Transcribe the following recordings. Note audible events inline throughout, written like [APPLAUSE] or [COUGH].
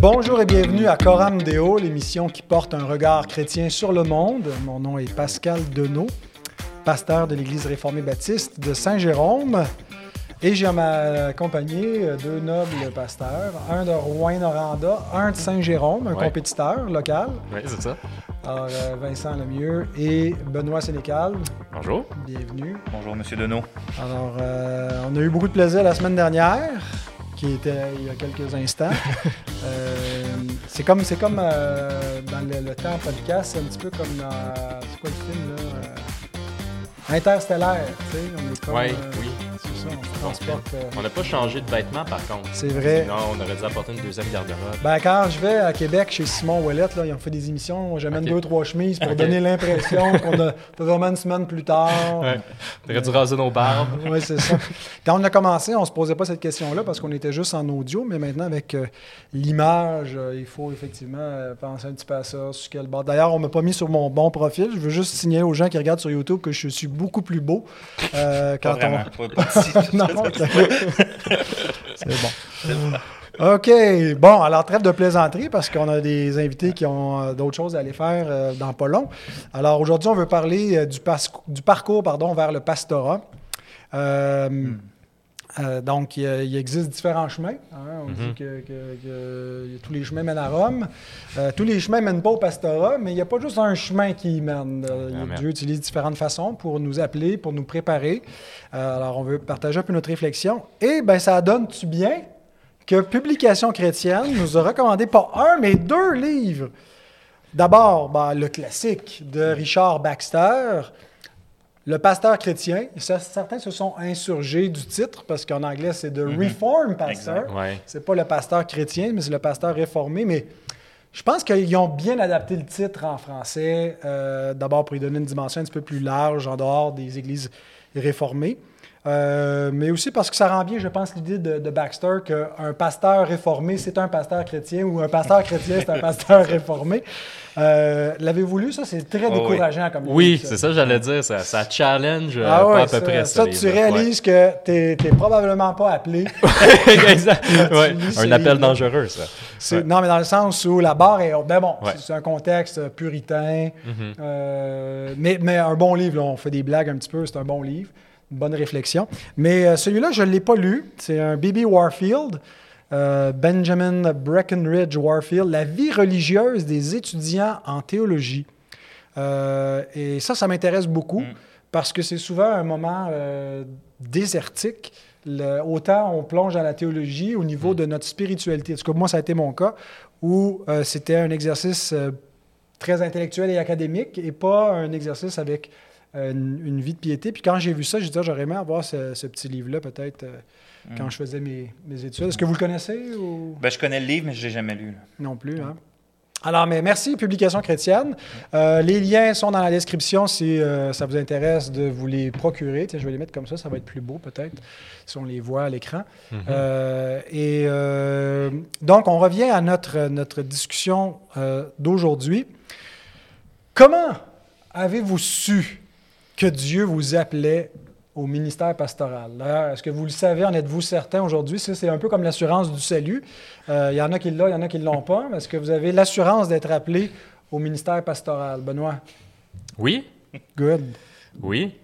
Bonjour et bienvenue à Coram Deo, l'émission qui porte un regard chrétien sur le monde. Mon nom est Pascal Denot, pasteur de l'Église réformée baptiste de Saint-Jérôme. Et j'ai à ma compagnie deux nobles pasteurs, un de Rouen-Noranda, un de Saint-Jérôme, un Ouais. compétiteur local. Oui, c'est ça. Alors, euh, Vincent Lemieux et Benoît Sénécal, Bonjour. bienvenue. Bonjour, Monsieur Deneau. Alors, euh, on a eu beaucoup de plaisir la semaine dernière, qui était il y a quelques instants. [LAUGHS] Euh, c'est comme, c'est comme euh, dans le, le temps podcast, c'est un petit peu comme dans. C'est quoi le film, là? Euh, Interstellaire, tu sais. On est comme. Ouais, oui. Transporte. euh, On n'a pas changé de vêtements, par contre. c'est vrai. Sinon, on aurait dû apporter une deuxième garde-robe. Ben, quand je vais à Québec chez Simon Ouellette, là, ils ont fait des émissions, j'amène Ok. deux, trois chemises pour donner l'impression qu'on a [LAUGHS] fait vraiment une semaine plus tard. Ouais. T'aurais dû raser nos barbes. [LAUGHS] Oui, c'est ça. Quand on a commencé, on se posait pas cette question-là parce qu'on était juste en audio, mais maintenant, avec euh, l'image, euh, il faut effectivement euh, penser un petit peu à ça, sur quel bord. D'ailleurs, on m'a pas mis sur mon bon profil. Je veux juste signaler aux gens qui regardent sur YouTube que je suis beaucoup plus beau euh, quand Pas on... vraiment. [LAUGHS] Pas- pas si- [LAUGHS] c'est bon. OK. Bon, alors trêve de plaisanterie parce qu'on a des invités qui ont euh, d'autres choses à aller faire euh, dans pas long. Alors aujourd'hui, on veut parler euh, du, parcours pardon, vers le pastorat. Euh, euh, donc, il, a- il existe différents chemins. hein. On Mhm. dit que, que- que tous les chemins mènent à Rome. Euh, tous les chemins mènent pas au pastorat, mais il n'y a pas juste un chemin qui y mène. Euh. Dieu utilise différentes façons pour nous appeler, pour nous préparer. Euh, alors, on veut partager un peu notre réflexion. Et ben, ça donne-tu bien que Publication chrétienne nous a recommandé pas un, mais deux livres. D'abord, ben, le classique de Richard Baxter, Le pasteur chrétien. Ça, certains se sont insurgés du titre parce qu'en anglais, c'est de Reform Pastor. Exact. Ouais. C'est pas le pasteur chrétien, mais c'est le pasteur réformé. Mais je pense qu'ils ont bien adapté le titre en français, euh, d'abord pour lui donner une dimension un petit peu plus large en dehors des églises réformées. Euh, mais aussi parce que ça rend bien, je pense, l'idée de, de Baxter qu'un pasteur réformé, c'est un pasteur chrétien ou un pasteur chrétien, c'est un [LAUGHS] pasteur réformé. Euh, L'avez-vous lu, ça? C'est très Oh, oui. décourageant comme Oui, livre, ça. c'est ça que j'allais dire. Ça, ça challenge euh, Ah pas ouais, à peu ça, près ça, ça. tu réalises que tu n'es probablement pas appelé. [LAUGHS] Exact. [LAUGHS] Ouais. Un appel dangereux, ça. Non, mais dans le sens où la barre est. Ben bon, c'est- un contexte puritain. Mhm. euh, mais, mais un bon livre, là, on fait des blagues un petit peu, c'est un bon livre. Bonne réflexion. Mais euh, celui-là, je ne l'ai pas lu. C'est un B.B. Warfield, euh, Benjamin Breckenridge Warfield, La vie religieuse des étudiants en théologie. Euh, et ça, ça m'intéresse beaucoup Mm. parce que c'est souvent un moment désertique. Le- autant on plonge dans la théologie au niveau de notre spiritualité. En tout cas, moi, ça a été mon cas, où c'était un exercice très intellectuel et académique et pas un exercice avec une, une vie de piété. Puis quand j'ai vu ça, j'ai dit, Ah, j'aurais aimé avoir ce, ce petit livre-là peut-être euh, quand je faisais mes, mes études. Est-ce que vous le connaissez ou? Ben, je connais le livre, mais je l'ai jamais lu. là. non plus? Hein? Alors, mais merci, Publication chrétienne. Euh, les liens sont dans la description si euh, ça vous intéresse de vous les procurer. Tiens, je vais les mettre comme ça, ça va être plus beau peut-être si on les voit à l'écran. Mhm. Euh, et euh, donc, on revient à notre, notre discussion euh, d'aujourd'hui. Comment avez-vous su que Dieu vous appelait au ministère pastoral? Est-ce que vous le savez, en êtes-vous certain aujourd'hui? Ça, c'est un peu comme l'assurance du salut. Euh, Il y en a qui l'ont, il y en a qui ne l'ont pas. Est-ce que vous avez l'assurance d'être appelé au ministère pastoral? Benoît? Oui, Good. oui.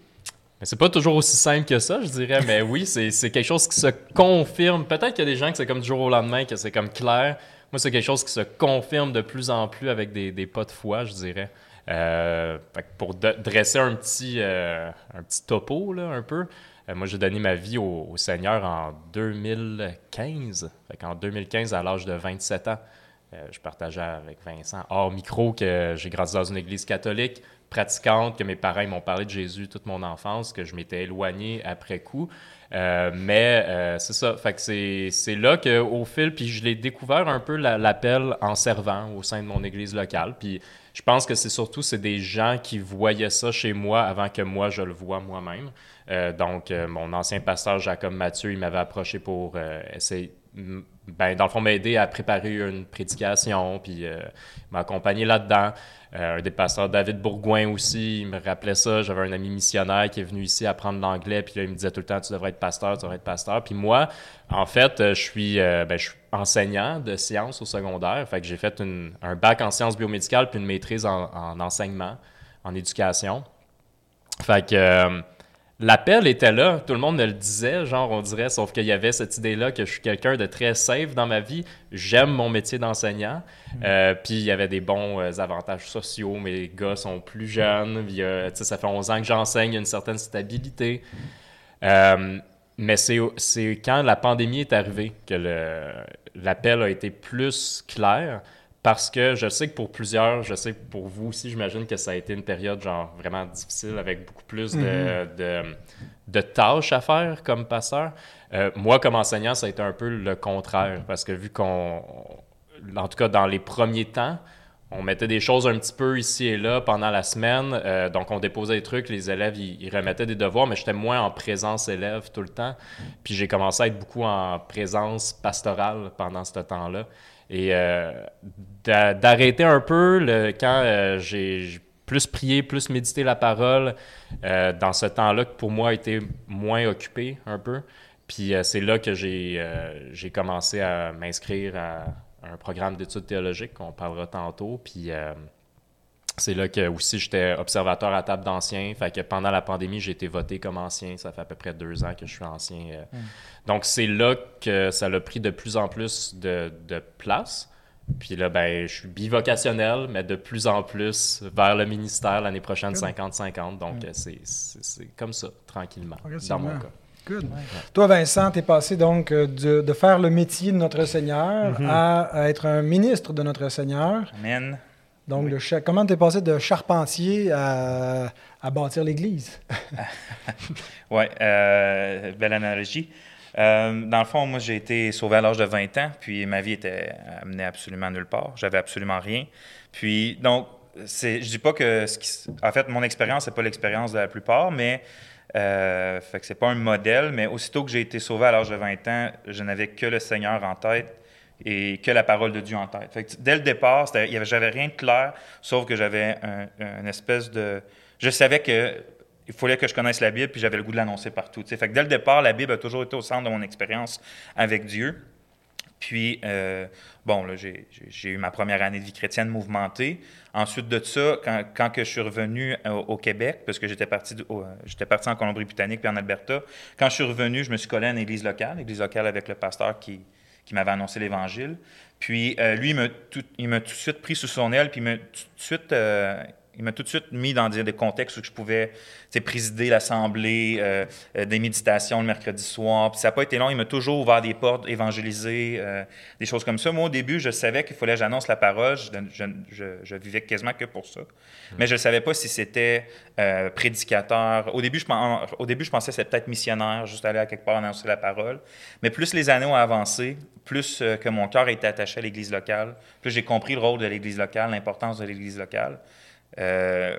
Mais c'est pas toujours aussi simple que ça, je dirais. Mais oui, c'est c'est quelque chose qui se confirme. Peut-être qu'il y a des gens que c'est comme du jour au lendemain, que c'est comme clair. Moi, c'est quelque chose qui se confirme de plus en plus avec des, des pas de foi, je dirais. Euh, pour dresser un petit, euh, un petit topo, là, un peu, euh, moi, j'ai donné ma vie au, au Seigneur en 2015. Fait qu'en 2015, à l'âge de 27 ans, je partageais avec Vincent hors micro que j'ai grandi dans une église catholique pratiquante, que mes parents m'ont parlé de Jésus toute mon enfance, que je m'étais éloigné après coup. Euh, mais euh, c'est ça, fait que c'est, là qu'au fil, puis je l'ai découvert un peu la- l'appel en servant au sein de mon église locale. Puis je pense que c'est surtout c'est des gens qui voyaient ça chez moi avant que moi je le vois moi-même. Euh, donc mon ancien pasteur Jacob Mathieu, il m'avait approché pour essayer ben, dans le fond, m'aider à préparer une prédication, puis euh, m'a accompagné là-dedans. Euh, un des pasteurs, David Bourgoin aussi, il me rappelait ça. J'avais un ami missionnaire qui est venu ici apprendre l'anglais, puis là, il me disait tout le temps, tu devrais être pasteur, tu vas être pasteur. Puis moi, en fait, euh, je suis, euh, ben, je suis enseignant de sciences au secondaire. Fait que j'ai fait une- un bac en sciences biomédicales puis une maîtrise en, en enseignement, en éducation. Fait que l'appel était là, tout le monde me le disait, genre on dirait, sauf qu'il y avait cette idée-là que je suis quelqu'un de très safe dans ma vie. J'aime mon métier d'enseignant. Euh, puis il y avait des bons euh, avantages sociaux. Mes gars sont plus jeunes. Il y a- tu sais, ça fait 11 ans que j'enseigne, il y a une certaine stabilité. Euh, mais c'est quand la pandémie est arrivée que l'appel a été plus clair. Parce que je sais que pour plusieurs, je sais que pour vous aussi, j'imagine que ça a été une période genre vraiment difficile avec beaucoup plus de, de, de tâches à faire comme pasteur. Euh, moi, comme enseignant, ça a été un peu le contraire parce que vu qu'on, en tout cas dans les premiers temps, on mettait des choses un petit peu ici et là pendant la semaine. euh, donc, on déposait des trucs, les élèves, ils, ils remettaient des devoirs, mais j'étais moins en présence élève tout le temps. Puis j'ai commencé à être beaucoup en présence pastorale pendant ce temps-là. Et euh, d'a- d'arrêter un peu le, quand euh, j'ai plus prié, plus médité la parole, euh, dans ce temps-là que pour moi était moins occupé un peu. Puis c'est là que j'ai commencé à m'inscrire à un programme d'études théologiques qu'on parlera tantôt. Puis c'est là que aussi j'étais observateur à table d'anciens. Fait que pendant la pandémie, j'ai été voté comme ancien. Ça fait à peu près deux ans que je suis ancien. euh. Donc c'est là que ça a pris de plus en plus de, de place. Puis là, ben, je suis bivocationnel, mais de plus en plus vers le ministère l'année prochaine, 50-50. Donc euh, c'est- c'est c'est comme ça, tranquillement, dans mon cas. Good. Toi, Vincent, tu es passé donc euh, de, de faire le métier de notre Seigneur à, à être un ministre de notre Seigneur. Amen. Donc, le cha- comment tu es passé de charpentier à, à bâtir l'Église? [LAUGHS] Ouais, euh, belle analogie. Euh, dans le fond, moi, j'ai été sauvé à l'âge de 20 ans, puis ma vie était amenée absolument nulle part. J'avais absolument rien. Puis, donc, je dis pas que, ce qui en fait, mon expérience, c'est pas l'expérience de la plupart, mais euh, fait que c'est pas un modèle. Mais aussitôt que j'ai été sauvé à l'âge de 20 ans, je n'avais que le Seigneur en tête et que la parole de Dieu en tête. Fait que, dès le départ, j'avais rien de clair, sauf que j'avais un, une espèce de... Je savais que il fallait que je connaisse la Bible, puis j'avais le goût de l'annoncer partout. Fait que dès le départ, la Bible a toujours été au centre de mon expérience avec Dieu. Puis, euh, bon, j'ai eu ma première année de vie chrétienne mouvementée. Ensuite de ça, quand, que je suis revenu au, au Québec, parce que j'étais parti, euh, j'étais parti en Colombie-Britannique puis en Alberta, quand je suis revenu, je me suis collé à une église locale, église locale avec le pasteur qui, qui m'avait annoncé l'Évangile. Puis, euh, lui, il m'a tout, tout de suite pris sous son aile, puis il m'a tout de suite... il m'a tout de suite mis dans des, des contextes où je pouvais présider l'assemblée, euh, euh, des méditations le mercredi soir. Puis ça n'a pas été long. Il m'a toujours ouvert des portes, évangélisé, euh, des choses comme ça. Moi, au début, je savais qu'il fallait que j'annonce la parole. Je, je, je- je vivais quasiment que pour ça. Mais je ne savais pas si c'était prédicateur. Au début, je, pen- au début, je pensais que c'était peut-être missionnaire, juste aller à quelque part annoncer la parole. Mais plus les années ont avancé, plus que mon cœur était attaché à l'Église locale, plus j'ai compris le rôle de l'Église locale, l'importance de l'Église locale. Euh,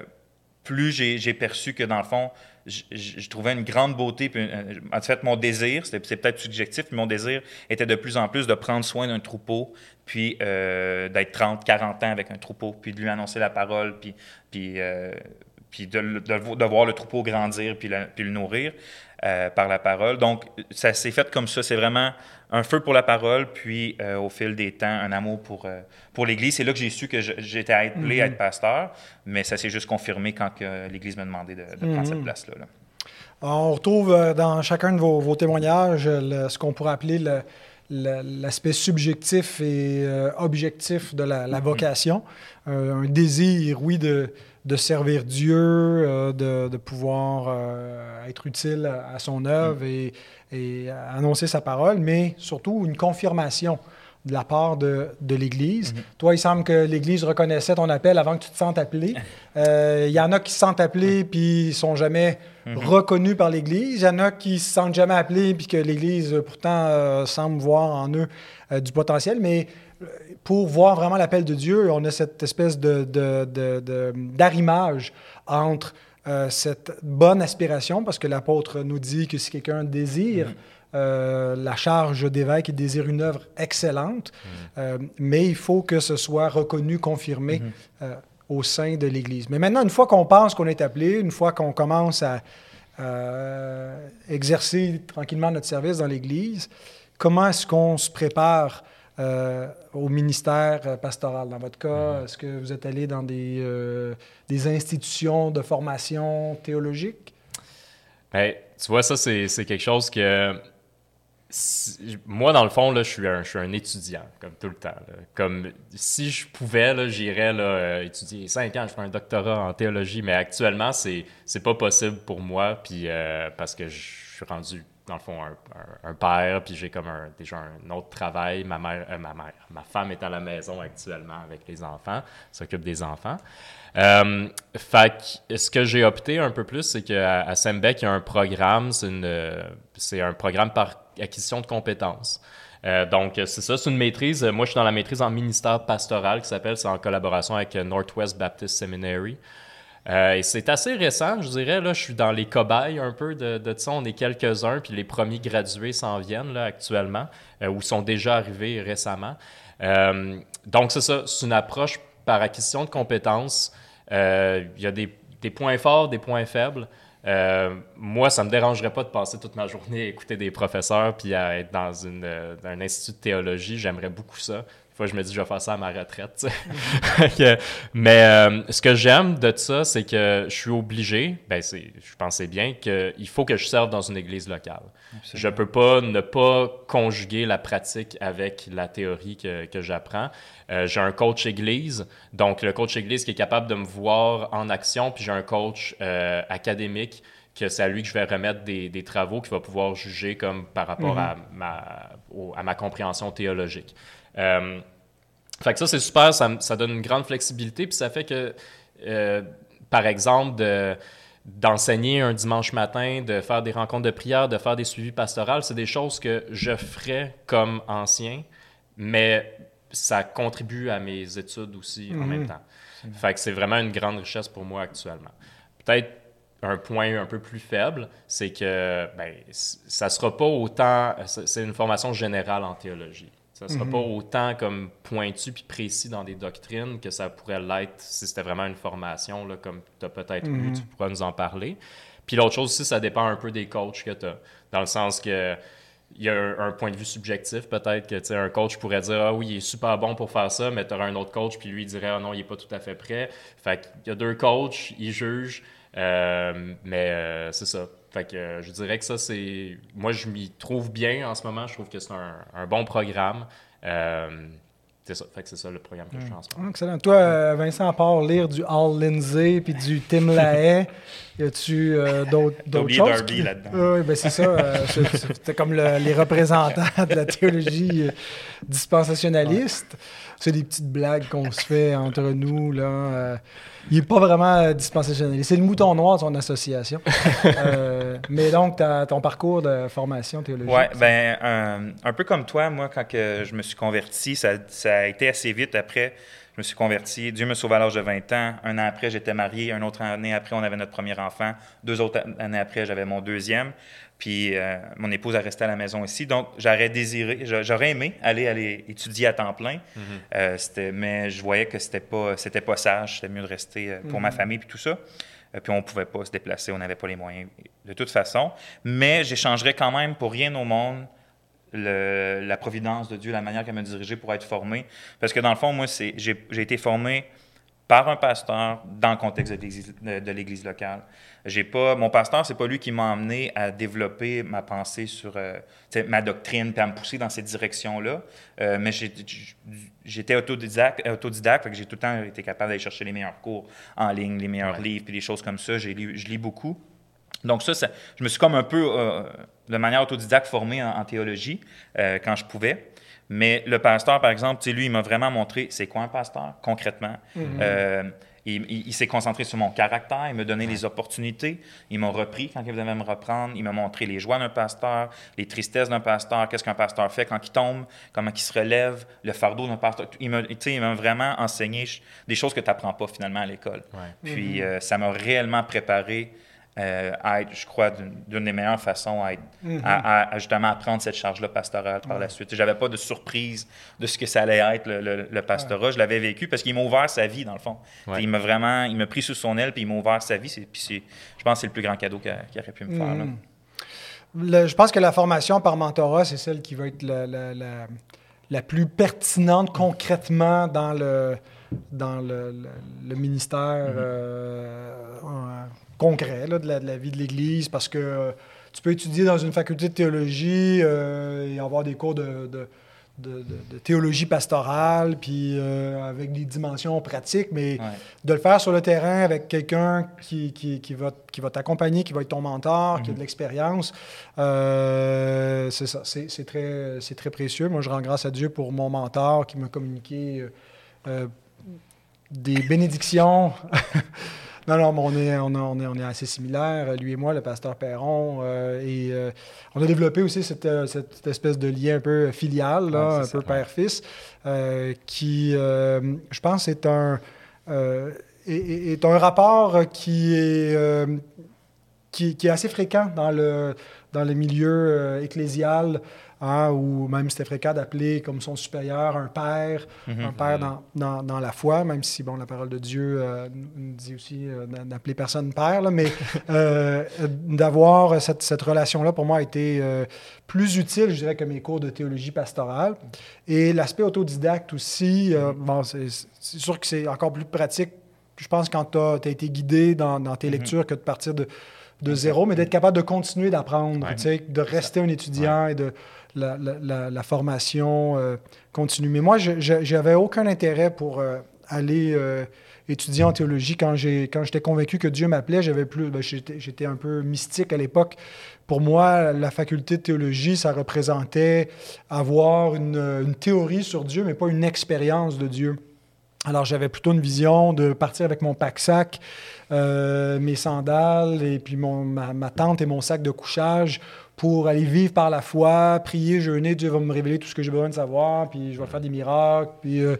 plus j'ai perçu que, dans le fond, je, trouvais une grande beauté. Euh, en fait, mon désir, c'est peut-être subjectif, mais mon désir était de plus en plus de prendre soin d'un troupeau, puis euh, d'être 30, 40 ans avec un troupeau, puis de lui annoncer la parole, puis, de, voir le troupeau grandir, puis, le- nourrir par la parole. Donc, ça s'est fait comme ça. C'est vraiment un feu pour la parole, puis euh, au fil des temps, un amour pour, euh, pour l'Église. C'est là que j'ai su que j'étais appelé à être pasteur, mais ça s'est juste confirmé quand l'Église m'a demandé de, de prendre cette place-là. là. On retrouve euh, dans chacun de vos, vos témoignages le- ce qu'on pourrait appeler le- le- l'aspect subjectif et objectif de la, la vocation. Un désir, oui, de, de servir Dieu, euh, de, de pouvoir euh, être utile à, à son œuvre et, et annoncer sa parole, mais surtout une confirmation de la part de, de l'Église. Toi, il semble que l'Église reconnaissait ton appel avant que tu te sentes appelé. [LAUGHS] Euh, Il y en a qui se sentent appelés puis ils sont jamais reconnus par l'Église. Il y en a qui se sentent jamais appelés puis que l'Église, euh, pourtant, euh, semble voir en eux euh, du potentiel. Mais euh, pour voir vraiment l'appel de Dieu, on a cette espèce de, d'arrimage entre euh, cette bonne aspiration, parce que l'apôtre nous dit que si quelqu'un désire euh, la charge d'évêque, il désire une œuvre excellente, euh, mais il faut que ce soit reconnu, confirmé euh, au sein de l'Église. Mais maintenant, une fois qu'on pense qu'on est appelé, une fois qu'on commence à, exercer tranquillement notre service dans l'Église. Comment est-ce qu'on se prépare au ministère pastoral? Dans votre cas, mm-hmm. est-ce que vous êtes allé dans des, des institutions de formation théologique? Bien, tu vois, ça, c'est quelque chose que moi, dans le fond, là, je, suis un, je suis un étudiant, comme tout le temps. Comme si je pouvais, j'irais euh, étudier cinq ans, je ferais un doctorat en théologie, mais actuellement, c'est, c'est pas possible pour moi, puis euh, parce que je suis rendu, dans le fond, un, père, puis j'ai comme déjà un autre travail. Euh, ma mère, ma femme est à la maison actuellement avec les enfants, s'occupe des enfants. Euh, fait ce que j'ai opté un peu plus, c'est qu'à Sembec, il y a un programme, c'est un programme par acquisition de compétences. Euh, donc, c'est ça, c'est une maîtrise. Moi, je suis dans la maîtrise en ministère pastoral qui s'appelle, c'est en collaboration avec Northwest Baptist Seminary. Euh, c'est assez récent, je dirais. Là, je suis dans les cobayes un peu de, de ça. On est quelques-uns, puis les premiers gradués s'en viennent là, actuellement, euh, ou sont déjà arrivés récemment. donc, c'est ça, c'est une approche par acquisition de compétences. Il y a des, points forts, des points faibles. Euh, moi, ça me dérangerait pas de passer toute ma journée à écouter des professeurs puis à être dans euh, un institut de théologie. J'aimerais beaucoup ça. Fois, je me dis, je vais faire ça à ma retraite. [LAUGHS] mais euh, ce que j'aime de ça, c'est que je suis obligé, ben je pensais bien qu'il faut que je serve dans une église locale. Je peux pas ne pas conjuguer la pratique avec la théorie que, que j'apprends. Euh, j'ai un coach église, donc le coach église qui est capable de me voir en action, puis j'ai un coach euh, académique que c'est à lui que je vais remettre des, des, travaux qui va pouvoir juger comme par rapport mhm. à, ma, à ma compréhension théologique. Euh, fait que ça, c'est super, ça, ça, donne une grande flexibilité, puis ça fait que, par exemple, de d'enseigner un dimanche matin, de faire des rencontres de prière, de faire des suivis pastoraux, c'est des choses que je ferais comme ancien, mais ça contribue à mes études aussi en même mhm. temps. Fait que c'est vraiment une grande richesse pour moi actuellement. Peut-être un point un peu plus faible, c'est que ben, ça sera pas autant... C'est une formation générale en théologie. Ça ne sera mhm. pas autant comme pointu puis précis dans des doctrines que ça pourrait l'être si c'était vraiment une formation, là, comme tu as peut-être mhm. tu pourras nous en parler. Puis l'autre chose aussi, ça dépend un peu des coachs que tu as, dans le sens que il y a un, point de vue subjectif peut-être que un coach pourrait dire ah oui il est super bon pour faire ça mais tu auras un autre coach puis lui il dirait ah non il est pas tout à fait prêt fait qu'il y a deux coachs ils jugent euh, mais euh, c'est ça fait que euh, je dirais que ça, c'est. Moi, je m'y trouve bien en ce moment. Je trouve que c'est un, bon programme. Euh, c'est ça. Fait que c'est ça le programme que je fais en ce moment. Excellent. Toi, euh, Vincent, à part lire du Al Lindsay puis du Tim LaHaye, [LAUGHS] y a-tu d'autres, d'autres choses? Darby là-dedans. Oui, ben c'est ça. [LAUGHS] c'était comme les représentants de la théologie dispensationaliste. C'est des petites blagues qu'on se fait entre nous, là il n'est pas vraiment euh, dispensationaliste. C'est le mouton noir de son association. [LAUGHS] Euh, mais donc, ton parcours de formation théologique. Oui, ben, un, peu comme toi, moi, quand que je me suis converti, ça, ça, a été assez vite après. Je me suis converti. Dieu me sauvé à l'âge de 20 ans. Un an après, j'étais marié. Une autre année après, on avait notre premier enfant. Deux autres années après, j'avais mon deuxième. Puis euh, mon épouse a resté à la maison ici. Donc, j'aurais désiré, j'aurais aimé aller, aller étudier à temps plein. Mm-hmm. Euh, mais je voyais que c'était pas, c'était pas sage. C'était mieux de rester euh, pour ma mm-hmm. famille puis tout ça. puis on pouvait pas se déplacer, on n'avait pas les moyens de toute façon. Mais j'échangerais quand même pour rien au monde la providence de Dieu, la manière qu'elle m'a dirigé pour être formé. Parce que dans le fond, moi, j'ai été formé par un pasteur dans le contexte de l'Église locale. J'ai pas, mon pasteur, c'est pas lui qui m'a amené à développer ma pensée sur euh, ma doctrine, puis à me pousser dans cette direction-là. Euh, mais j'étais autodidacte, autodidacte que j'ai tout le temps été capable d'aller chercher les meilleurs cours en ligne, les meilleurs livres, puis des choses comme ça. je lis beaucoup. Donc ça, je me suis comme un peu, euh, de manière autodidacte, formé en théologie quand je pouvais. Mais le pasteur, par exemple, lui, il m'a vraiment montré c'est quoi un pasteur, concrètement. Mhm. Euh, il, s'est concentré sur mon caractère, il m'a donné les opportunités, il m'a repris quand il devait me reprendre, il m'a montré les joies d'un pasteur, les tristesses d'un pasteur, qu'est-ce qu'un pasteur fait quand il tombe, comment il se relève, le fardeau d'un pasteur. Il m'a vraiment enseigné des choses que tu n'apprends pas finalement à l'école. Puis mhm. euh, ça m'a réellement préparé euh, à être, je crois, d'une des meilleures façons à, être, Mhm. à, à- justement apprendre cette charge-là pastorale par la suite. J'avais pas de surprise de ce que ça allait être le, le- le pastorat. Je l'avais vécu parce qu'il m'a ouvert sa vie, dans le fond. Ouais. Il m'a vraiment, il m'a pris sous son aile puis il m'a ouvert sa vie. C'est- Puis je pense que c'est le plus grand cadeau qu'il qu'il aurait pu me faire. là. Mhm. Le- je pense que la formation par mentorat, c'est celle qui va être la, la- la- la plus pertinente concrètement dans le, dans le, le- le ministère euh, euh, concret là, de, la, de la vie de l'Église parce que euh, tu peux étudier dans une faculté de théologie euh, et avoir des cours de, théologie pastorale, puis euh, avec des dimensions pratiques, mais Ouais. de le faire sur le terrain avec quelqu'un qui, qui, qui va, qui va t'accompagner, qui va être ton mentor, qui a de l'expérience, euh, c'est ça, c'est très, c'est très précieux. Moi, je rends grâce à Dieu pour mon mentor qui m'a communiqué des bénédictions. [LAUGHS] non, non, mais on est, on, a- on est, on est assez similaires, lui et moi, le pasteur Perron. euh, et euh, on a développé aussi cette, euh, cette espèce de lien un peu filial, là, Ouais, un peu père-fils, euh, qui, je pense, est un, est, est- est un rapport qui est, qui, qui est assez fréquent dans le, dans le milieu ecclésial, hein, où même c'était fréquent d'appeler comme son supérieur un père, Mhm. un père dans, dans, dans la foi, même si bon, la parole de Dieu euh, nous dit aussi euh, d'a- d'appeler personne père, là, mais [LAUGHS] euh, d'avoir cette, cette relation-là, pour moi, a été euh, plus utile, je dirais, que mes cours de théologie pastorale. Et l'aspect autodidacte aussi, bon, c'est c'est sûr que c'est encore plus pratique, je pense, quand tu as, été guidé dans, dans tes Mhm. lectures que de partir de, de zéro, mais d'être capable de continuer d'apprendre, Ouais. de rester un étudiant et de la, formation euh, continue. Mais moi, j'avais aucun intérêt pour euh, aller euh, étudier en théologie quand j'étais convaincu que Dieu m'appelait. J'avais plus, ben, j'étais un peu mystique à l'époque. Pour moi, la faculté de théologie, ça représentait avoir une, théorie sur Dieu, mais pas une expérience de Dieu. Alors, j'avais plutôt une vision de partir avec mon pack-sac, mes sandales, et puis mon, ma, ma tente et mon sac de couchage pour aller vivre par la foi, prier, jeûner. Dieu va me révéler tout ce que j'ai besoin de savoir, puis je vais faire des miracles. Puis, euh,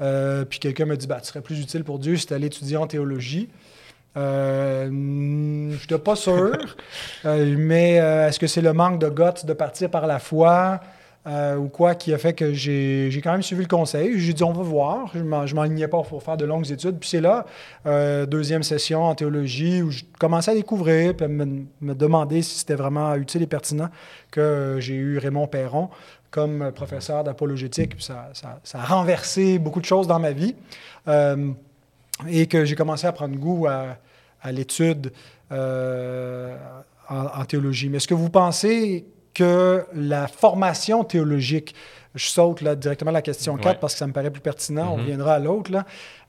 euh, puis quelqu'un me dit bah, Tu serais plus utile pour Dieu si tu allais étudier en théologie. Euh, je n'étais pas sûr, [LAUGHS] mais est-ce que c'est le manque de guts de partir par la foi? Euh, ou quoi qui a fait que j'ai quand même suivi le conseil. J'ai dit on va voir. Je m'en- je m'enlignais pas pour faire de longues études. Puis c'est là, euh, deuxième session en théologie, où je commençais à découvrir, puis à me, demander si c'était vraiment utile et pertinent que j'ai eu Raymond Perron comme professeur d'apologétique. Ça, ça- ça a renversé beaucoup de choses dans ma vie. Euh, et que j'ai commencé à prendre goût à, l'étude en, en théologie. Mais est-ce que vous pensez que la formation théologique, je saute là, directement à la question 4 Ouais. parce que ça me paraît plus pertinent, on Mhm. reviendra à l'autre,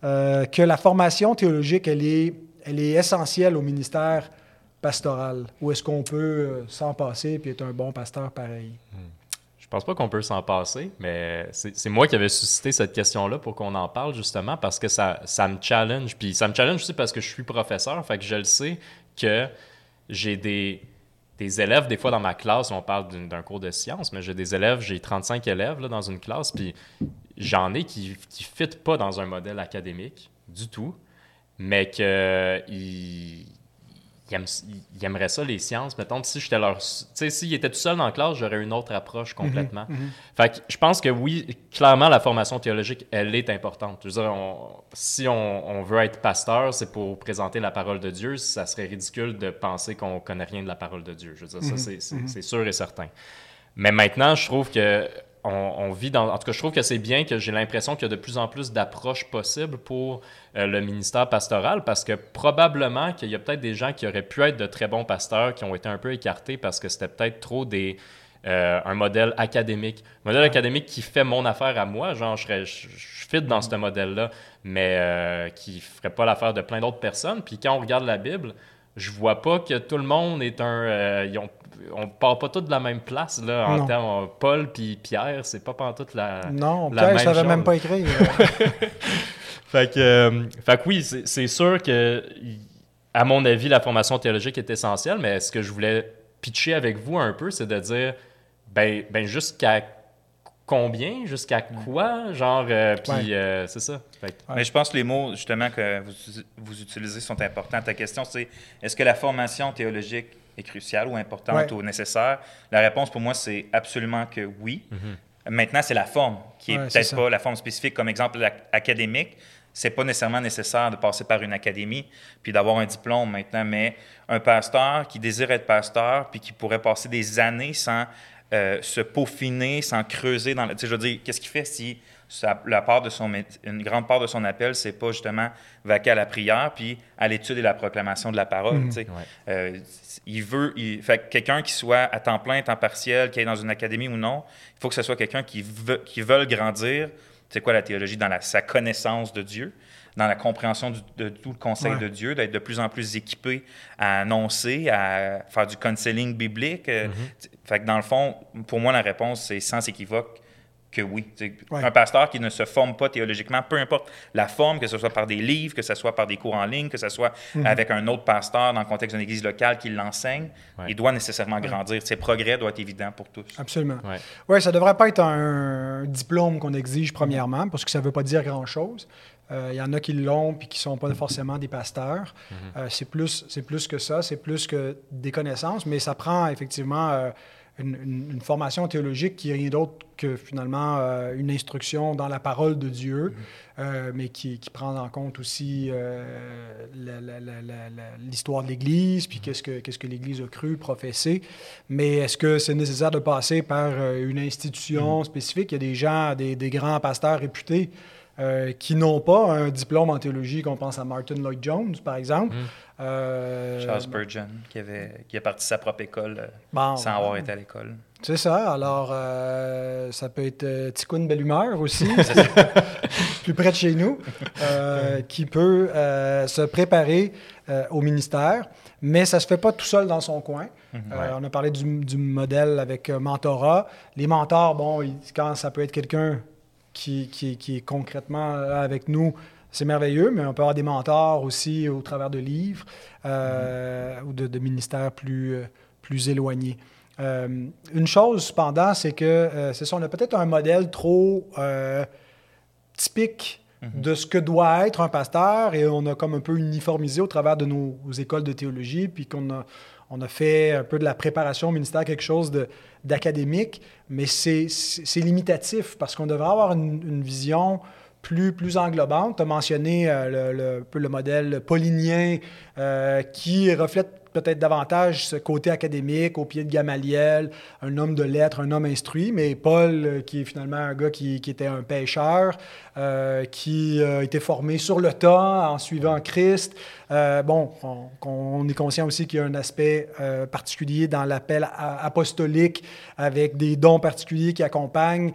euh, que la formation théologique, elle est, elle est essentielle au ministère pastoral, ou est-ce qu'on peut euh, s'en passer puis être un bon pasteur pareil? Je pense pas qu'on peut s'en passer, mais c'est c'est moi qui avais suscité cette question-là pour qu'on en parle justement parce que ça, ça me challenge. Puis ça me challenge aussi parce que je suis professeur, fait que je le sais que j'ai des, des élèves, des fois dans ma classe, on parle d'un cours de sciences, mais j'ai des élèves, j'ai 35 élèves là, dans une classe, puis j'en ai qui ne fitent pas dans un modèle académique du tout, mais qu'ils ils aiment- ils aimeraient ça, les sciences. Mettons, si j'étais leur. Tu sais, s'ils étaient tout seuls dans la classe, j'aurais une autre approche complètement. Fait que je pense que oui, clairement, la formation théologique, elle est importante. Je veux dire, on- si on, on veut être pasteur, c'est pour présenter la parole de Dieu. Ça serait ridicule de penser qu'on connaît rien de la parole de Dieu. Je veux dire, ça, c'est- c'est c'est sûr et certain. Mais maintenant, je trouve que on, on vit dans. En tout cas, je trouve que c'est bien que j'ai l'impression qu'il y a de plus en plus d'approches possibles pour euh, le ministère pastoral parce que probablement qu'il y a peut-être des gens qui auraient pu être de très bons pasteurs qui ont été un peu écartés parce que c'était peut-être trop des. euh, un modèle académique. Un modèle académique qui fait mon affaire à moi, genre je, serais, je, je fit dans ce modèle-là, mais euh, qui ferait pas l'affaire de plein d'autres personnes. Puis quand on regarde la Bible, je vois pas que tout le monde est un. euh, ils ont- on part pas tous de la même place là, en termes. Paul puis Pierre, c'est pas toute la. Non, la Pierre, je même savais même pas écrire. [LAUGHS] Fait que, euh, fait que oui, c'est c'est sûr que, à mon avis, la formation théologique est essentielle, mais ce que je voulais pitcher avec vous un peu, c'est de dire, ben, ben jusqu'à combien, jusqu'à quoi, genre, euh, puis euh, c'est ça. Mais je pense que les mots, justement, que vous, vous utilisez sont importants. Ta question, c'est est-ce que la formation théologique est cruciale ou importante ou nécessaire? La réponse pour moi, c'est absolument que oui. Mm-hmm. Maintenant, c'est la forme qui est peut-être pas la forme spécifique, comme exemple académique. C'est pas nécessairement nécessaire de passer par une académie puis d'avoir un diplôme maintenant, mais un pasteur qui désire être pasteur puis qui pourrait passer des années sans euh, se peaufiner, sans creuser dans le. Tu sais, je veux dire, qu'est-ce qu'il fait si la part de son, une grande part de son appel, c'est pas justement vaquer à la prière puis à l'étude et la proclamation de la parole. Tu sais. Euh, il veut. Il, fait quelqu'un qui soit à temps plein, temps partiel, qui est dans une académie ou non, il faut que ce soit quelqu'un qui veut, qui veut grandir. C'est quoi la théologie dans la, sa connaissance de Dieu? dans la compréhension de tout le conseil de Dieu, d'être de plus en plus équipé à annoncer, à faire du counseling biblique. Euh, mm-hmm. Fait que dans le fond, pour moi, la réponse, c'est sans équivoque que oui. Un pasteur qui ne se forme pas théologiquement, peu importe la forme, que ce soit par des livres, que ce soit par des cours en ligne, que ce soit mm-hmm. avec un autre pasteur dans le contexte d'une église locale qui l'enseigne, il doit nécessairement grandir. Ses progrès doivent être évidents pour tous. Absolument. Oui, ouais, ça ne devrait pas être un diplôme qu'on exige premièrement, parce que ça ne veut pas dire grand-chose. Euh, il y en a qui l'ont puis qui ne sont pas forcément des pasteurs. Mhm. Euh, c'est plus, plus que ça, c'est plus que des connaissances, mais ça prend effectivement euh, une, formation théologique qui n'est rien d'autre que finalement une instruction dans la parole de Dieu, mhm. mais qui, prend en compte aussi l'histoire de l'Église, puis mhm. qu'est-ce que, qu'est-ce que l'Église a cru, professé. Mais est-ce que c'est nécessaire de passer par une institution spécifique? Il y a des gens, des, des grands pasteurs réputés euh, qui n'ont pas un diplôme en théologie, qu'on pense à Martin Lloyd Jones, par exemple. Euh, Charles Spurgeon, qui, avait, qui a parti sa propre école euh, sans avoir été à l'école. C'est ça. Alors, ça peut être Ticoune Bellumeur aussi, [LAUGHS] [LAUGHS] plus près de chez nous, qui peut se préparer au ministère, mais ça ne se fait pas tout seul dans son coin. Mhm. On a parlé du, du modèle avec mentorat. Les mentors, bon, quand ça peut être quelqu'un qui, qui, est concrètement avec nous, c'est merveilleux, mais on peut avoir des mentors aussi au travers de livres euh, ou de, ministères plus, plus éloignés. Euh, une chose, cependant, c'est que euh, c'est ça, on a peut-être un modèle trop typique mhm. de ce que doit être un pasteur et on a comme un peu uniformisé au travers de nos écoles de théologie, puis qu'on a, on a fait un peu de la préparation au ministère, quelque chose d'académique, mais c'est limitatif parce qu'on devrait avoir une, vision plus, plus englobante. Tu as mentionné euh, le, le, modèle paulinien euh, qui reflète peut-être davantage ce côté académique au pied de Gamaliel, un homme de lettres, un homme instruit, mais Paul, euh, qui est finalement un gars qui, était un pêcheur, euh, qui a été formé sur le tas en suivant Christ. Euh, bon, on, est conscient aussi qu'il y a un aspect particulier dans l'appel apostolique avec des dons particuliers qui accompagnent,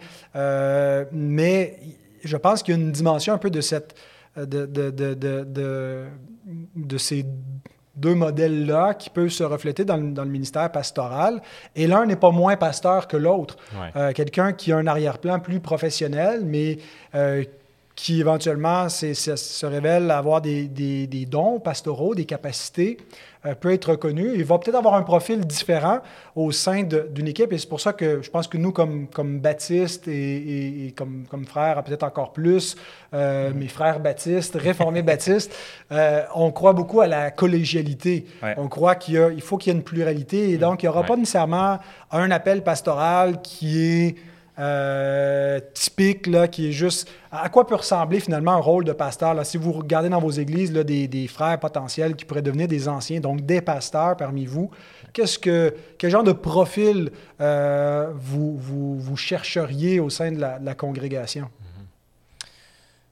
mais je pense qu'il y a une dimension un peu de cette... de, de, de, de ces deux modèles-là qui peuvent se refléter dans le, ministère pastoral. Et l'un n'est pas moins pasteur que l'autre. Euh, quelqu'un qui a un arrière-plan plus professionnel, mais euh, qui éventuellement se révèle avoir des, des, des, dons pastoraux, des capacités, euh, peut être reconnu. Il va peut-être avoir un profil différent au sein d'une équipe. Et c'est pour ça que je pense que nous, comme, comme baptistes et, comme, comme frères, peut-être encore plus, euh, mes frères baptistes, réformés baptistes, euh, on croit beaucoup à la collégialité. On croit qu'il il faut qu'il y ait une pluralité. Et donc, il n'y aura pas nécessairement un appel pastoral qui est euh, typique, là, qui est juste à quoi peut ressembler finalement un rôle de pasteur. Là? Si vous regardez dans vos églises là, des, des, frères potentiels qui pourraient devenir des anciens, donc des pasteurs parmi vous, qu'est-ce que, quel genre de profil euh, vous, vous, chercheriez au sein de la, congrégation? Mm-hmm.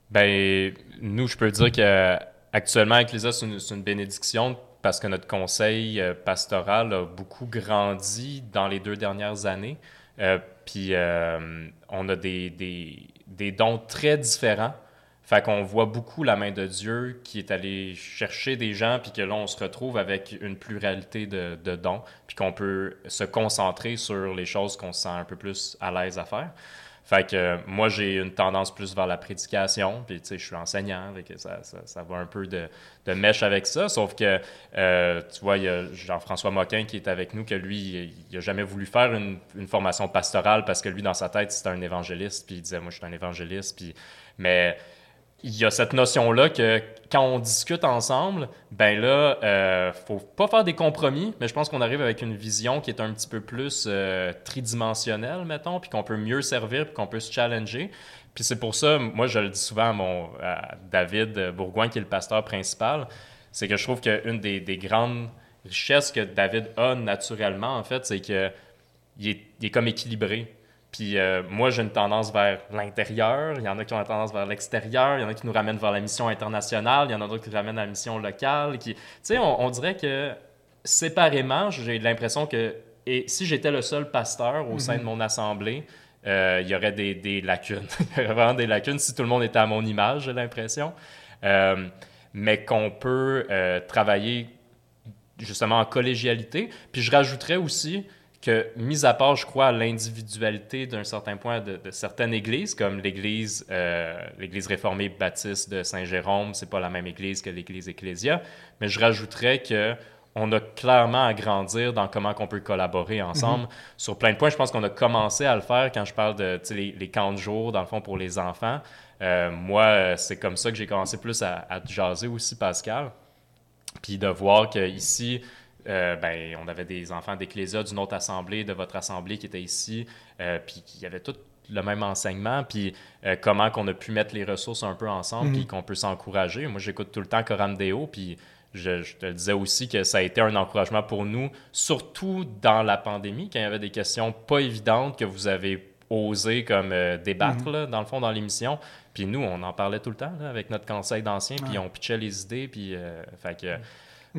Ben, nous, je peux dire qu'actuellement, Ecclesia, c'est une, bénédiction parce que notre conseil euh, pastoral a beaucoup grandi dans les deux dernières années. Puis euh, on a des, des, des, dons très différents. Fait qu'on voit beaucoup la main de Dieu qui est allé chercher des gens, puis que là, on se retrouve avec une pluralité de, de dons, puis qu'on peut se concentrer sur les choses qu'on se sent un peu plus à l'aise à faire. Fait que moi, j'ai une tendance plus vers la prédication, puis tu sais, je suis enseignant, fait ça, ça, ça, va un peu de, de mèche avec ça, sauf que, euh, tu vois, il y a Jean-François Moquin qui est avec nous, que lui, il n'a jamais voulu faire une, une, formation pastorale parce que lui, dans sa tête, c'était un évangéliste, puis il disait, moi, je suis un évangéliste, puis... Mais il y a cette notion-là que quand on discute ensemble, ben là, euh, faut pas faire des compromis, mais je pense qu'on arrive avec une vision qui est un petit peu plus euh, tridimensionnelle, mettons, puis qu'on peut mieux servir, puis qu'on peut se challenger. Puis c'est pour ça, moi, je le dis souvent à, mon, David Bourgoin, qui est le pasteur principal, c'est que je trouve qu'une des, des, grandes richesses que David a naturellement, en fait, c'est qu'il est, est comme équilibré. Puis euh, moi, j'ai une tendance vers l'intérieur. Il y en a qui ont une tendance vers l'extérieur. Il y en a qui nous ramènent vers la mission internationale. Il y en a d'autres qui nous ramènent à la mission locale. Qui... Tu sais, on, dirait que séparément, j'ai l'impression que et si j'étais le seul pasteur au sein de mhm. mon assemblée, euh, il y aurait des, des lacunes. [LAUGHS] il y aurait vraiment des lacunes si tout le monde était à mon image, j'ai l'impression. Euh, mais qu'on peut travailler justement en collégialité. Puis je rajouterais aussi que, mis à part, je crois, l'individualité d'un certain point de, certaines églises, comme l'église euh, l'église réformée baptiste de Saint-Jérôme, c'est pas la même église que l'église Ecclésia, mais je rajouterais que on a clairement à grandir dans comment on peut collaborer ensemble. Mhm. Sur plein de points, je pense qu'on a commencé à le faire quand je parle de les, les camps de jour, dans le fond, pour les enfants. Euh, moi, c'est comme ça que j'ai commencé plus à, à jaser aussi, Pascal. Puis de voir qu'ici, euh, ben, on avait des enfants d'Ecclésia d'une autre assemblée, de votre assemblée qui était ici, euh, puis qui avaient tout le même enseignement, puis euh, comment qu'on a pu mettre les ressources un peu ensemble, puis mhm. qu'on peut s'encourager. Moi, j'écoute tout le temps Coram Deo, puis je, je, te disais aussi que ça a été un encouragement pour nous, surtout dans la pandémie, quand il y avait des questions pas évidentes que vous avez osé comme débattre, mhm. dans le fond, dans l'émission. Puis nous, on en parlait tout le temps avec notre conseil d'anciens, puis on pitchait les idées, puis... fait que...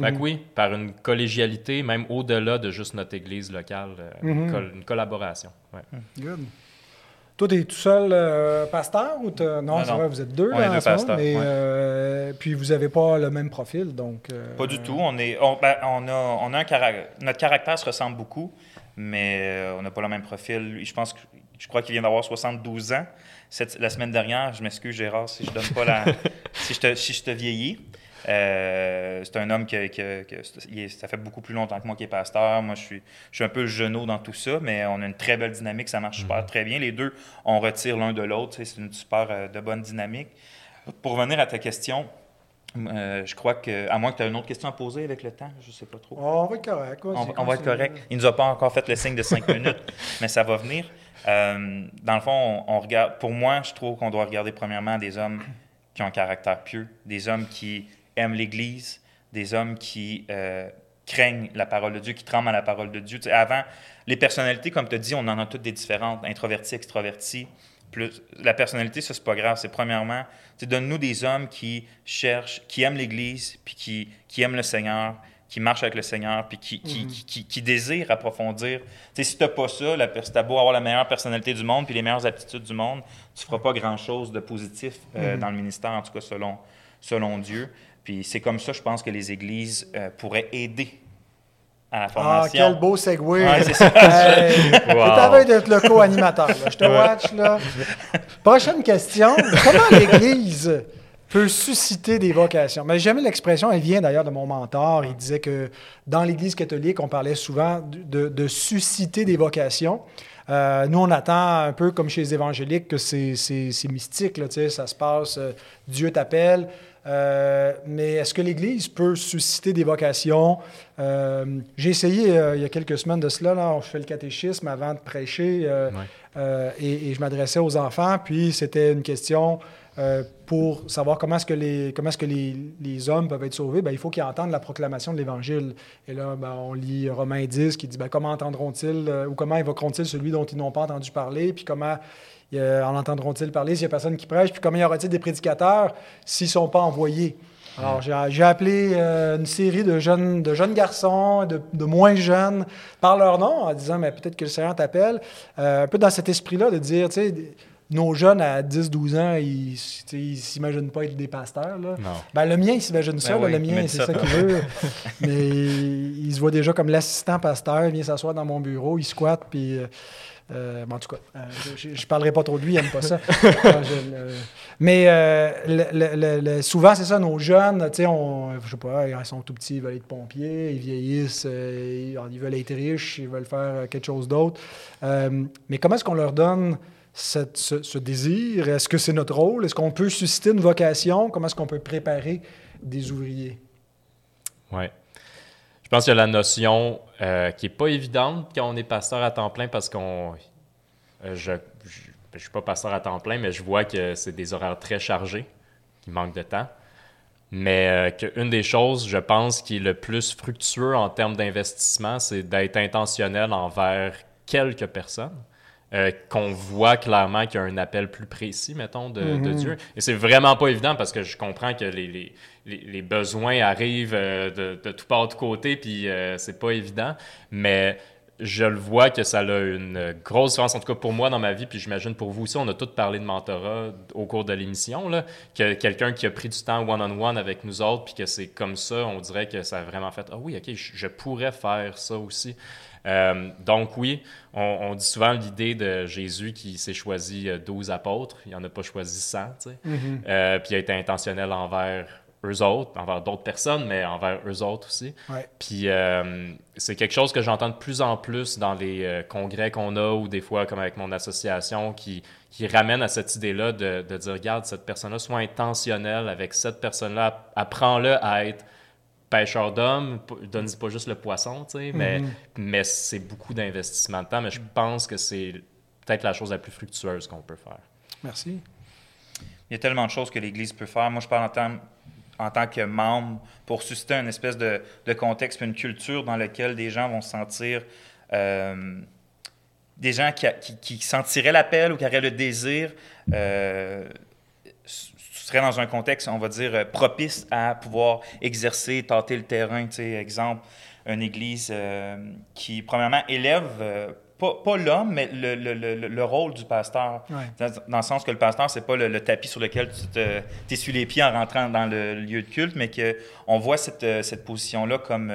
Fait que mhm. oui, par une collégialité, même au-delà de juste notre église locale, euh, mhm. une, collaboration. Ouais. Good. Toi, tu es tout seul euh, pasteur ou Non, c'est vrai, vous êtes deux, là, pasteurs, mais euh, puis vous n'avez pas le même profil, donc... Pas du tout. On, est, on, ben, on, a, on a un caractère... Notre caractère se ressemble beaucoup, mais on n'a pas le même profil. Je pense que... Je crois qu'il vient d'avoir 72 ans. Cette, la semaine dernière, je m'excuse, Gérard, si je donne pas la... [LAUGHS] si, je te, si je te vieillis. Euh, c'est un homme qui, ça fait beaucoup plus longtemps que moi qui est pasteur. Moi, je suis, je suis un peu le genou dans tout ça, mais on a une très belle dynamique. Ça marche super mhm. très bien. Les deux, on retire l'un de l'autre. C'est une super euh, de bonne dynamique. Pour revenir à ta question, euh, je crois que, à moins que tu aies une autre question à poser avec le temps, je ne sais pas trop. on va être correct. on, va être correct. Il ne nous a pas encore fait le signe de cinq minutes, [LAUGHS] mais ça va venir. dans le fond, on, regarde. Pour moi, je trouve qu'on doit regarder premièrement des hommes qui ont un caractère pieux, des hommes qui aiment l'Église, des hommes qui euh, craignent la parole de Dieu, qui tremblent à la parole de Dieu. avant, les personnalités, comme tu as dit, on en a toutes des différentes, introvertis, extrovertis. Plus, la personnalité, ça, c'est pas grave. C'est premièrement, donne-nous des hommes qui cherchent, qui aiment l'Église, puis qui, qui aiment le Seigneur, qui marchent avec le Seigneur, puis qui, qui, mhm. qui, désirent approfondir. sais, si tu n'as pas ça, la, tu as beau avoir la meilleure personnalité du monde, puis les meilleures aptitudes du monde, tu ne feras pas grand-chose de positif euh, mhm. dans le ministère, en tout cas selon, selon Dieu. Puis c'est comme ça, je pense que les églises euh, pourraient aider à la formation. Ah, quel beau segway! Ouais, c'est ça. [LAUGHS] hey, wow. d'être le co-animateur. Je te watch, là. Prochaine question. Comment l'Église peut susciter des vocations? Mais jamais l'expression, elle vient d'ailleurs de mon mentor. Il disait que dans l'Église catholique, on parlait souvent de, de susciter des vocations. Euh, nous, on attend un peu comme chez les évangéliques que c'est mystique, là, ça se passe, euh, Dieu t'appelle, euh, mais est-ce que l'Église peut susciter des vocations? Euh, j'ai essayé euh, il y a quelques semaines de cela, là, je fais le catéchisme avant de prêcher et, je m'adressais aux enfants, puis c'était une question pour savoir comment est-ce que, les, comment est-ce que les, hommes peuvent être sauvés. Bien, il faut qu'ils entendent la proclamation de l'Évangile. Et là, ben, on lit Romains 10 qui dit bien, comment entendront-ils ou comment évoqueront-ils celui dont ils n'ont pas entendu parler, puis comment en entendront-ils parler s'il n'y a personne qui prêche? Puis combien y aura-t-il des prédicateurs s'ils ne sont pas envoyés? Alors, j'ai appelé euh, une série de jeunes, de jeunes garçons, de, de, moins jeunes, par leur nom, en disant, mais peut-être que le Seigneur t'appelle. Euh, un peu dans cet esprit-là, de dire, tu sais, nos jeunes à 10-12 ans, ils ne s'imaginent pas être des pasteurs. Là. Ben, le mien, il s'imagine ça. Ben le mien, c'est ça, qu'il veut. mais il se voit déjà comme l'assistant pasteur. Il vient s'asseoir dans mon bureau, il squatte, puis... Euh, Euh, en tout cas, euh, je ne parlerai pas trop de lui, il n'aime pas ça. [LAUGHS] mais souvent, c'est ça, nos jeunes, tu sais, je sais pas, ils sont tout petits, ils veulent être pompiers, ils vieillissent, ils, veulent être riches, ils veulent faire quelque chose d'autre. mais comment est-ce qu'on leur donne ce, désir? Est-ce que c'est notre rôle? Est-ce qu'on peut susciter une vocation? Comment est-ce qu'on peut préparer des ouvriers? Oui. Je pense qu'il y a la notion euh, qui n'est pas évidente quand on est pasteur à temps plein parce qu'on. Euh, je ne suis pas pasteur à temps plein, mais je vois que c'est des horaires très chargés, qui manquent de temps. Mais euh, qu'une des choses, je pense, qui est le plus fructueux en termes d'investissement, c'est d'être intentionnel envers quelques personnes. Euh, qu'on voit clairement qu'il y a un appel plus précis, mettons, de, mhm. Dieu. Et c'est vraiment pas évident parce que je comprends que les, les, besoins arrivent euh, de, de, tout part de côté, puis euh, c'est pas évident. Mais je le vois que ça a une grosse différence, en tout cas pour moi dans ma vie, puis j'imagine pour vous aussi. On a tous parlé de mentorat au cours de l'émission, là, que quelqu'un qui a pris du temps one-on-one avec nous autres, puis que c'est comme ça, on dirait que ça a vraiment fait Ah oui, ok, je pourrais faire ça aussi. Euh, donc oui, on, dit souvent l'idée de Jésus qui s'est choisi 12 euh, apôtres, il n'en a pas choisi 100, tu sais. Mm-hmm. Euh, puis il a été intentionnel envers eux autres, envers d'autres personnes, mais envers eux autres aussi. Puis c'est quelque chose que j'entends de plus en plus dans les congrès qu'on a ou des fois comme avec mon association qui, qui ramène à cette idée-là de, de, dire, regarde, cette personne-là, soit intentionnelle avec cette personne-là, apprends-le à être pêcheur d'hommes, donne pas juste le poisson, tu sais, mais, mhm. mais c'est beaucoup d'investissement de temps. Mais je pense que c'est peut-être la chose la plus fructueuse qu'on peut faire. Merci. Il y a tellement de choses que l'Église peut faire. Moi, je parle en tant, en tant que membre pour susciter une espèce de, contexte, une culture dans laquelle des gens vont se sentir. Euh, des gens qui, qui, sentiraient l'appel ou qui auraient le désir euh, serait dans un contexte, on va dire, propice à pouvoir exercer, tâter le terrain. Tu sais, exemple, une église euh, qui, premièrement, élève euh, pas, pas l'homme, mais le, le, le, rôle du pasteur. Dans, le sens que le pasteur, c'est pas le, tapis sur lequel tu t'essuies les pieds en rentrant dans le lieu de culte, mais qu'on voit cette, cette position-là comme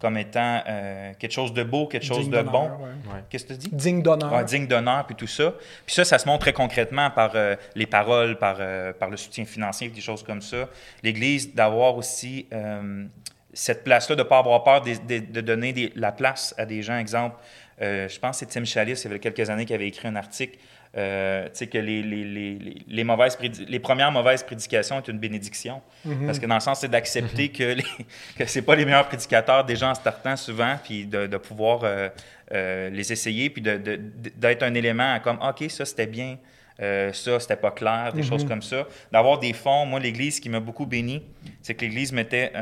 comme étant euh, quelque chose de beau, quelque chose de bon. Qu'est-ce que tu dis? Digne d'honneur. digne d'honneur, puis tout ça. Puis ça, ça se montre très concrètement par euh, les paroles, par, euh, par le soutien financier, des choses comme ça. L'Église, d'avoir aussi cette place-là, de ne pas avoir peur de, de, donner la place à des gens. Exemple, je pense que c'est Tim Chalice, il y avait quelques années, qui avait écrit un article euh, tu sais, que les, les, les, les, mauvaises les premières mauvaises prédications est une bénédiction. Mhm. Parce que dans le sens, c'est d'accepter que, [LAUGHS] que c'est pas les meilleurs prédicateurs des gens en startant souvent, puis de, de pouvoir euh, euh, les essayer, puis d'être un élément comme, OK, ça c'était bien, ça c'était pas clair, des choses mhm. comme ça. D'avoir des fonds. Moi, l'Église qui m'a beaucoup béni, c'est que l'Église mettait.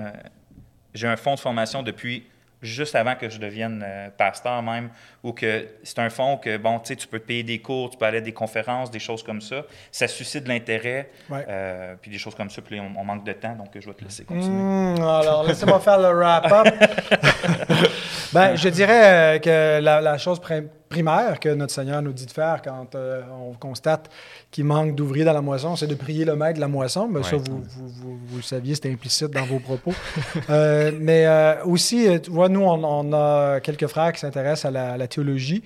J'ai un fonds de formation depuis juste avant que je devienne euh, pasteur même, ou que c'est un fonds que, bon, tu sais, tu peux te payer des cours, tu peux aller à des conférences, des choses comme ça. Ça suscite de l'intérêt, euh, puis des choses comme ça, puis on, manque de temps, donc je vais te laisser continuer. Hmm, alors, laissez-moi faire le wrap-up. [LAUGHS] ben, je dirais euh, que la, la chose primaire que notre Seigneur nous dit de faire quand on constate qui manque d'ouvriers dans la moisson, c'est de prier le maître de la moisson. Mais ça, vous, vous, vous, le saviez, c'était implicite dans vos propos. [LAUGHS] Euh, mais euh, aussi, euh, tu vois, nous, on, a quelques frères qui s'intéressent à la, théologie.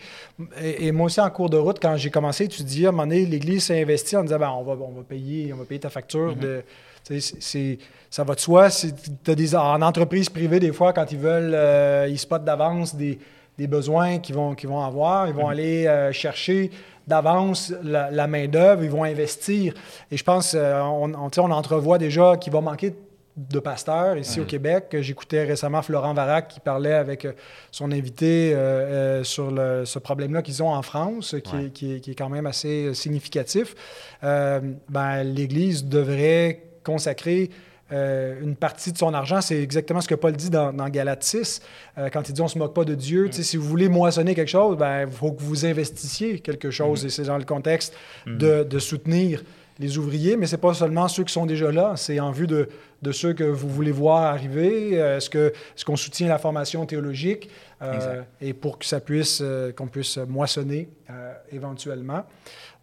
Et, moi aussi, en cours de route, quand j'ai commencé à étudier, à un moment donné, l'Église s'est investie en disant, ben, on, va, on, va payer, on va payer ta facture de c'est, ça va de soi. Des, en entreprise privée, des fois, quand ils veulent, ils spotent d'avance des, des, besoins qu'ils vont, vont avoir. Ils vont aller chercher d'avance la, main-d'œuvre, ils vont investir. Et je pense, euh, on, on, entrevoit déjà qu'il va manquer de pasteurs ici au Québec. J'écoutais récemment Florent Varac qui parlait avec euh, son invité euh, sur ce problème-là qu'ils ont en France, qui, est, quand même assez significatif. ben, L'Église devrait consacrer euh, une partie de son argent. C'est exactement ce que Paul dit dans, dans Galates 6, euh, quand il dit on ne se moque pas de Dieu. Mm. Si vous voulez moissonner quelque chose, ben, il faut que vous investissiez quelque chose. Mm. Et c'est dans le contexte mm. de, de, soutenir les ouvriers, mais ce n'est pas seulement ceux qui sont déjà là, c'est en vue de, de, ceux que vous voulez voir arriver. Euh, est-ce qu'on est qu'on soutient la formation théologique et pour que ça puisse, qu'on puisse moissonner éventuellement.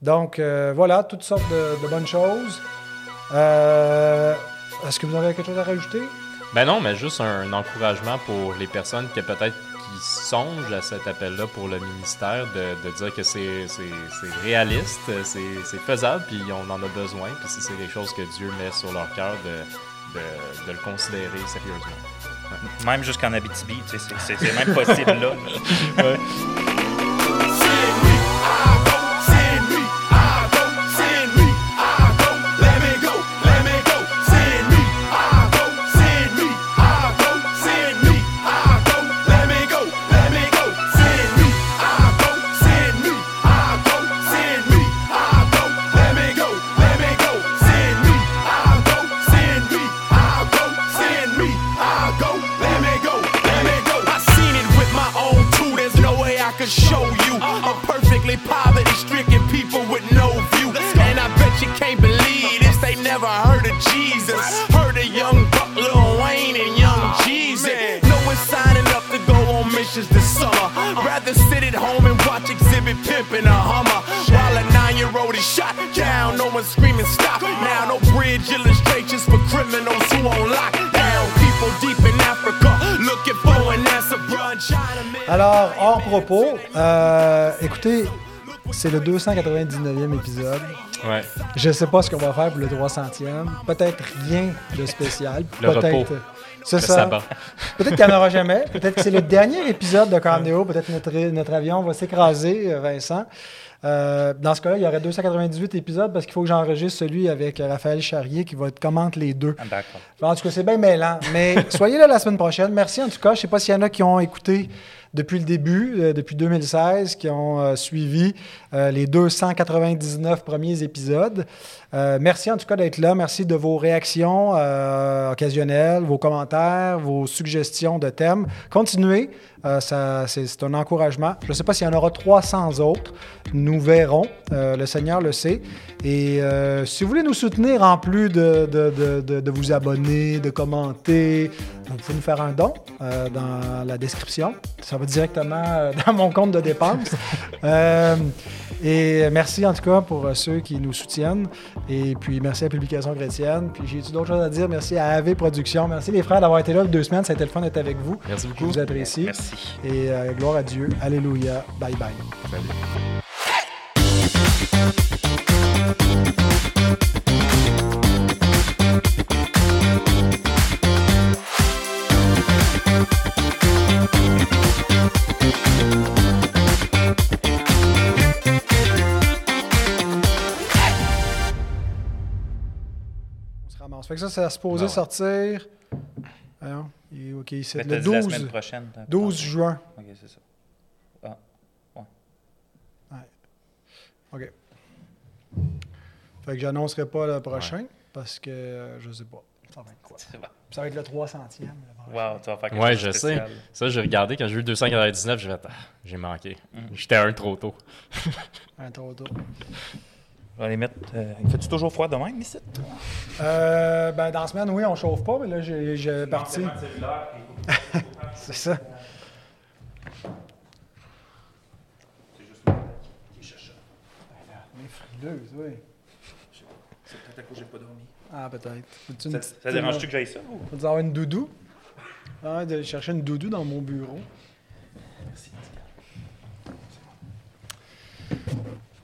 Donc voilà, toutes sortes de, de bonnes choses. Est-ce que vous avez quelque chose à rajouter? Ben non, mais juste un, encouragement pour les personnes qui peut-être qui songent à cet appel-là pour le ministère, de, de dire que c'est c'est réaliste, c'est faisable, puis on en a besoin, puis si c'est quelque chose que Dieu met sur leur cœur, de, de, de le considérer sérieusement. Même jusqu'en Abitibi, c'est même possible là. [LAUGHS] ouais. Alors, hors propos, euh, écoutez, c'est le 299e épisode. Ouais. Je sais pas ce qu'on va faire pour le 300e. Peut-être rien de spécial. Le repos. C'est ça. Peut-être qu'il n'y en aura jamais. [LAUGHS] Peut-être que c'est le dernier épisode de Carnéo. Peut-être notre, notre avion va s'écraser, euh, Vincent. Euh, dans ce cas-là, il y aurait 298 épisodes parce qu'il faut que j'enregistre celui avec Raphaël Charrier qui va être commente les deux. Ah, d'accord. En tout cas, c'est bien mêlant. Mais [LAUGHS] soyez là la semaine prochaine. Merci en tout cas. Je ne sais pas s'il y en a qui ont écouté depuis le début, euh, depuis 2016, qui ont euh, suivi les 299 premiers épisodes. Merci en tout cas d'être là. Merci de vos réactions occasionnelles, vos commentaires, vos suggestions de thèmes. Continuez. c'est un encouragement. Je ne sais pas s'il y en aura 300 autres. Nous verrons. le Seigneur le sait. Et si vous voulez nous soutenir en plus de, de, vous abonner, de commenter, vous pouvez nous faire un don dans la description. Ça directement euh, [LAUGHS] dans mon compte de dépenses. Euh, et merci en tout cas pour euh, ceux qui nous soutiennent. Et puis merci à Publication Chrétienne. Puis j'ai d'autres choses à dire. Merci à AV Productions. Merci les frères d'avoir été là deux semaines. Ça a été le fun d'être avec vous. Merci beaucoup. Je vous apprécie. Merci. Et gloire à Dieu. Alléluia. Bye bye. Fait que ça, c'est supposé ah sortir. Alors, OK, c'est le 12, la semaine prochaine, 12 juin. OK, c'est ça. Ah, ouais. ouais. OK. Fait que j'annoncerai pas le prochain parce que euh, je sais pas. Ça va être quoi? Ça va être le 300e. Wow, tu vas faire quelque ouais, chose je spécial. sais. Ça, j'ai regardé quand j'ai eu 299, j'ai fait, ah, j'ai manqué. J'étais un trop tôt. un trop tôt. [LAUGHS] On va les mettre. Euh, il fait-tu toujours froid de même, ici? Euh, ben, dans la semaine, oui, on chauffe pas, mais là, j'ai parti. [LAUGHS] C'est ça. C'est juste moi qui cherche ça. Mais frileuse, oui. C'est peut-être à cause que j'ai pas dormi. Ah, peut-être. Ça, ça dérange-tu que j'aille ça? Ou? Faut avoir une doudou? Ah, de chercher une doudou dans mon bureau. Merci,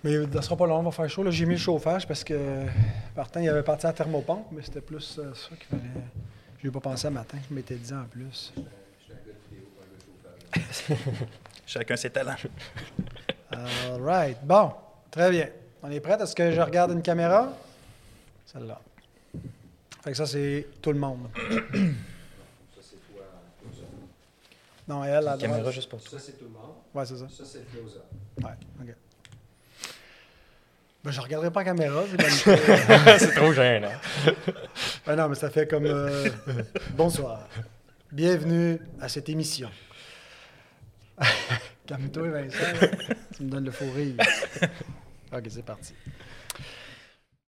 Mais ça sera pas long, on va faire chaud. J'ai mis le chauffage parce que partant, il avait parti à la thermopompe, mais c'était plus euh, ça qu'il fallait. Je ai pas pensé à matin, je m'étais dit en plus. [LAUGHS] Chacun ses talents. All right. Bon, très bien. On est prêt? Est-ce que je regarde une caméra? Celle-là. Fait que ça, c'est tout le monde. ça, c'est toi, Non, elle, la caméra juste pour toi. Ça, c'est tout le monde. Ouais, c'est ça. Ça, c'est close Ouais, OK. Ben, je regarderai pas la caméra, [LAUGHS] c'est trop gênant. ben non, mais ça fait comme euh, bonsoir. Bienvenue à cette émission. [LAUGHS] Calme-toi, Vincent. tu me donnes le fou rire. OK, c'est parti.